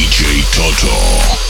DJ Toto.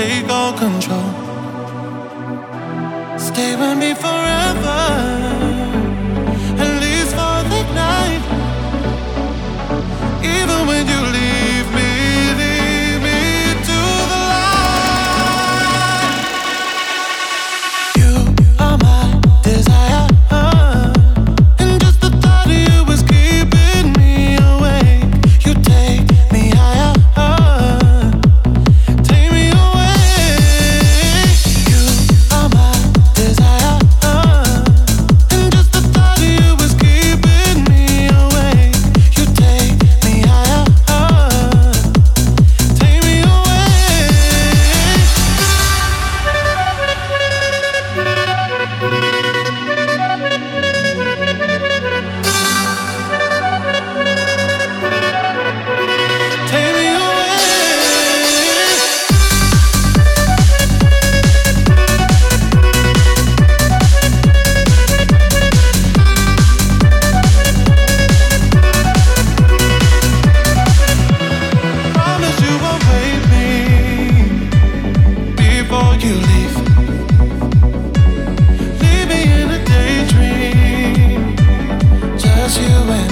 Take all control. Stay with me forever. you and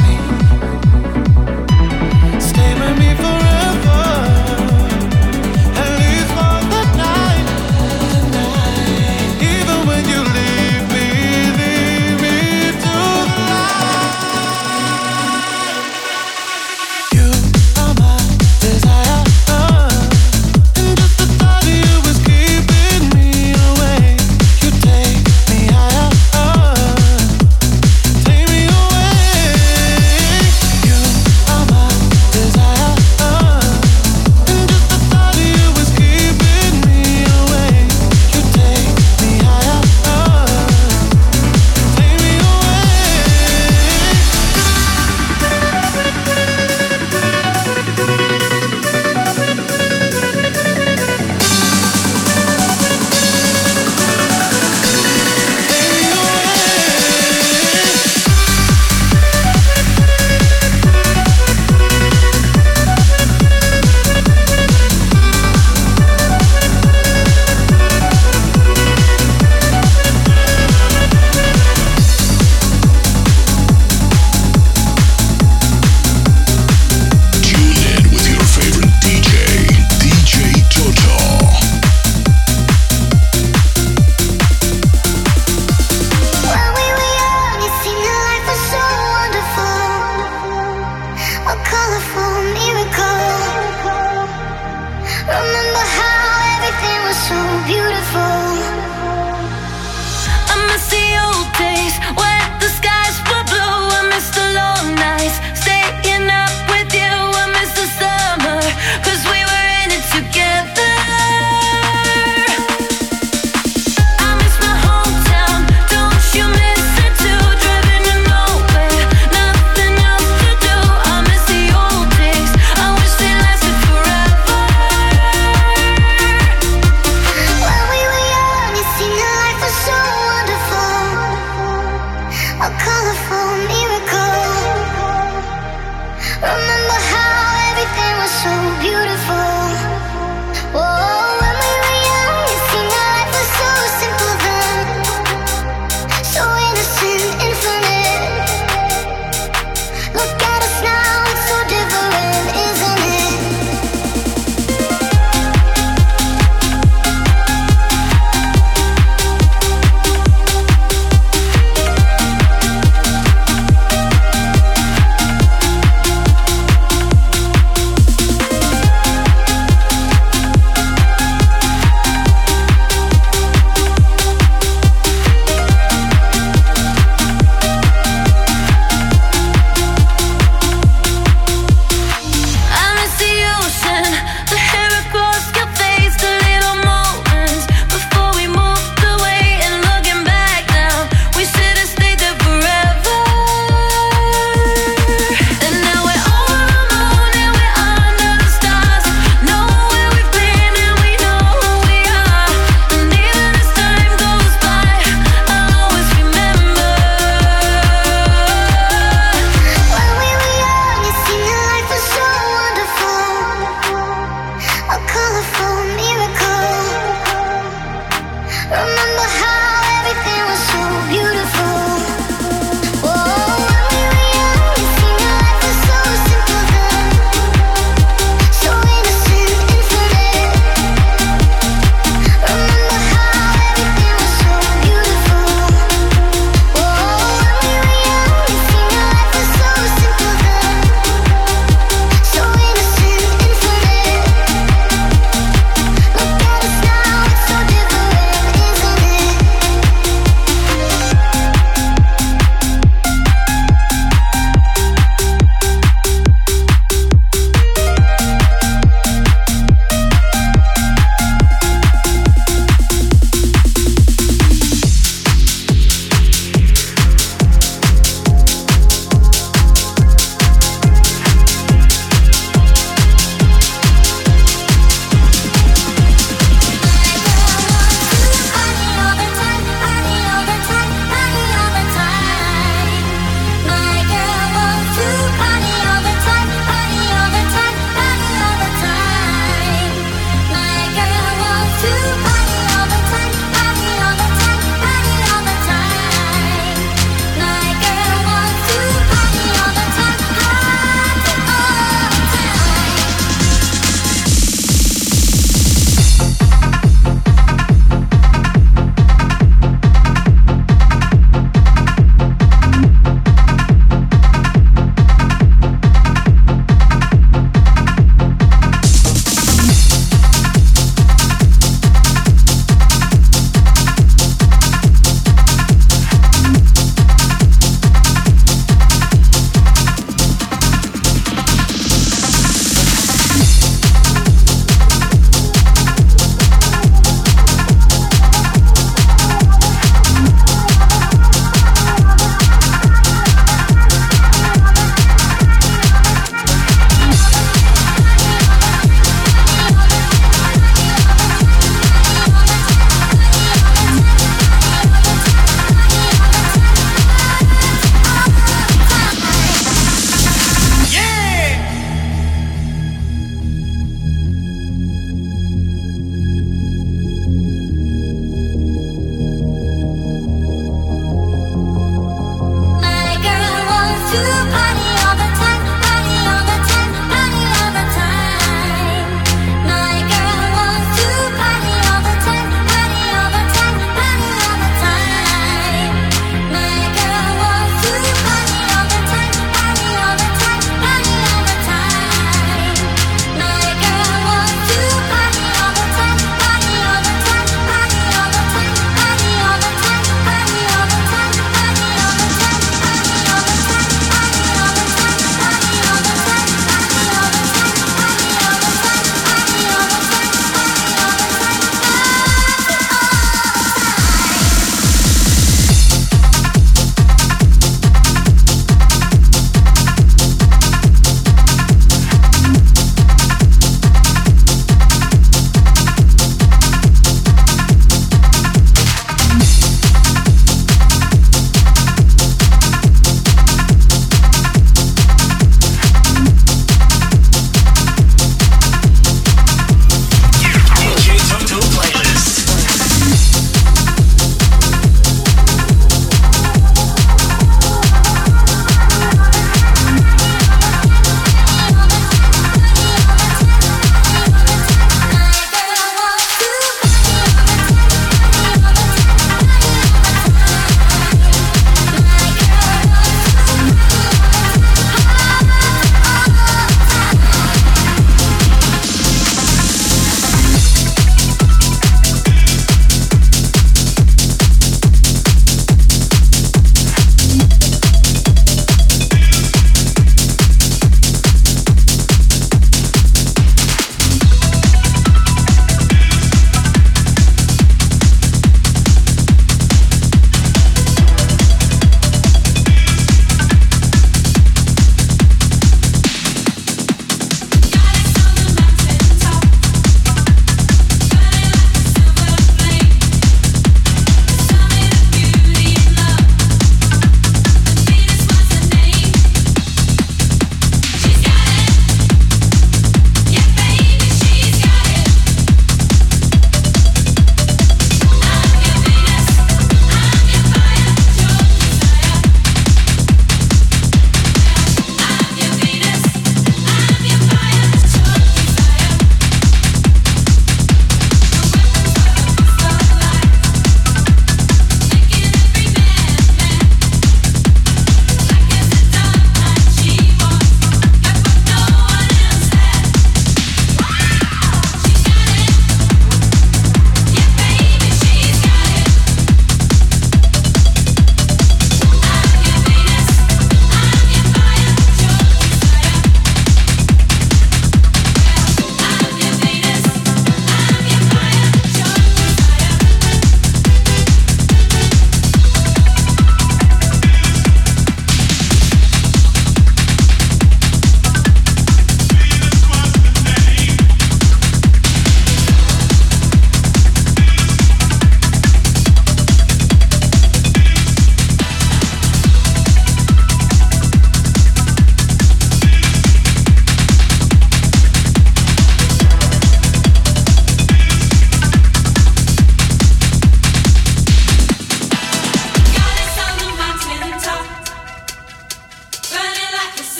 to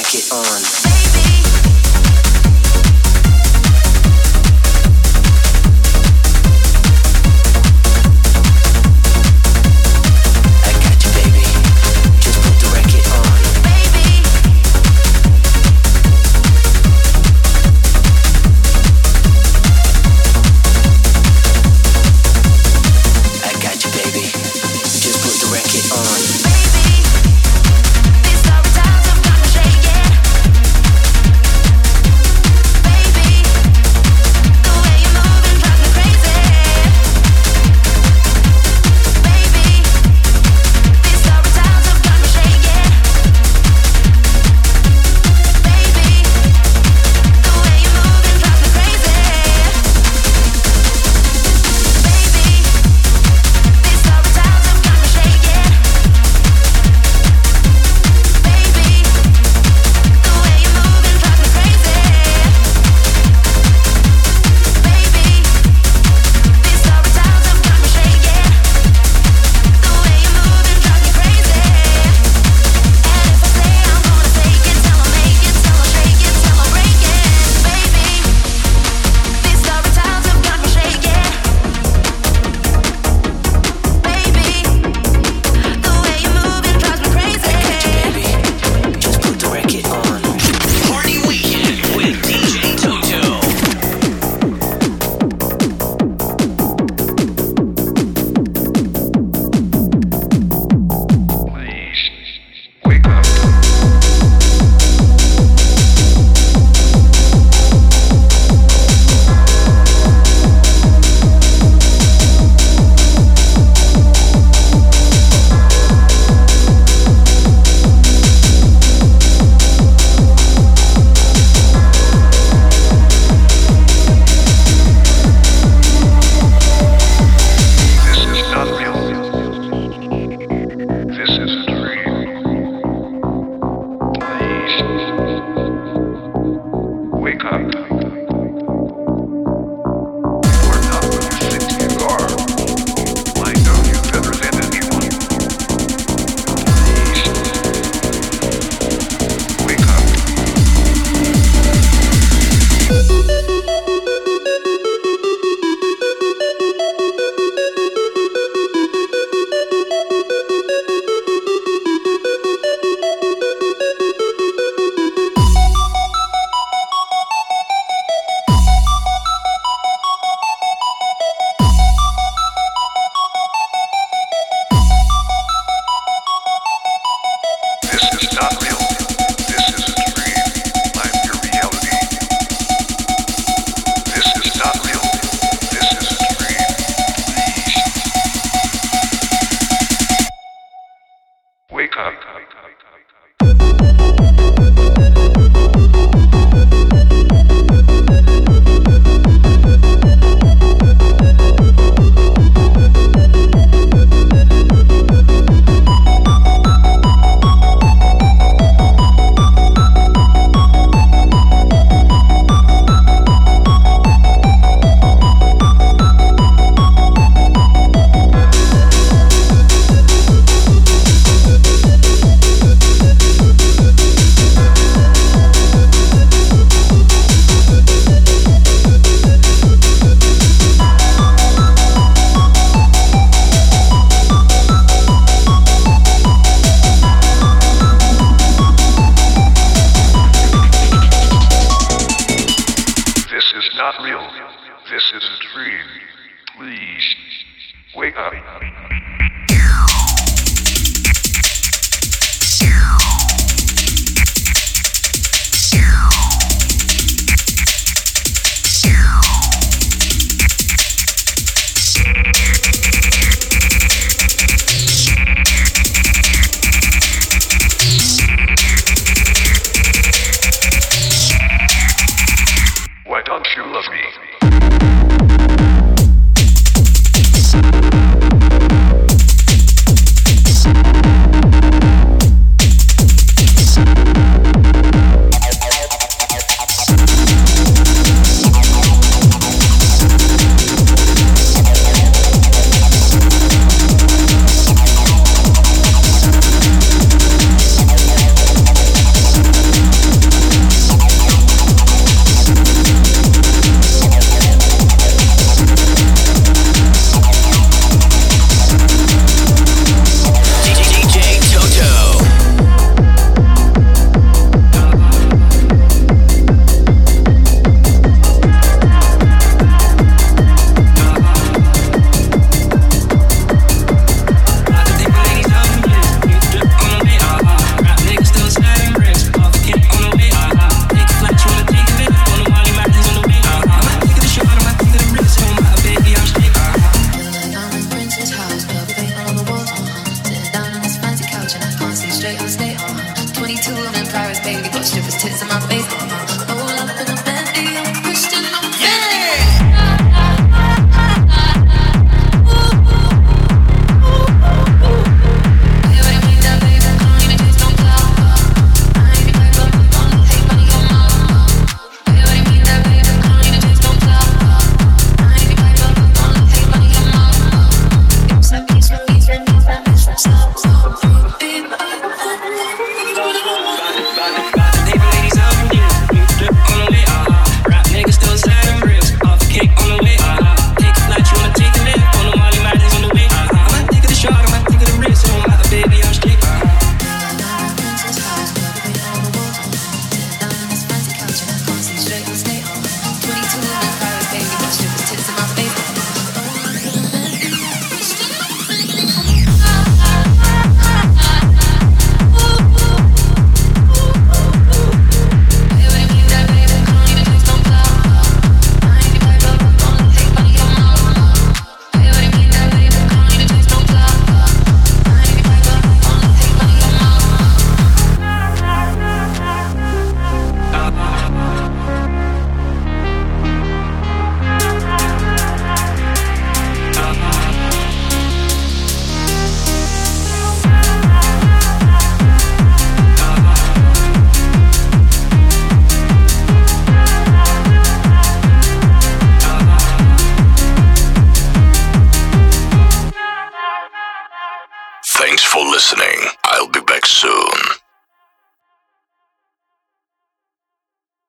record on.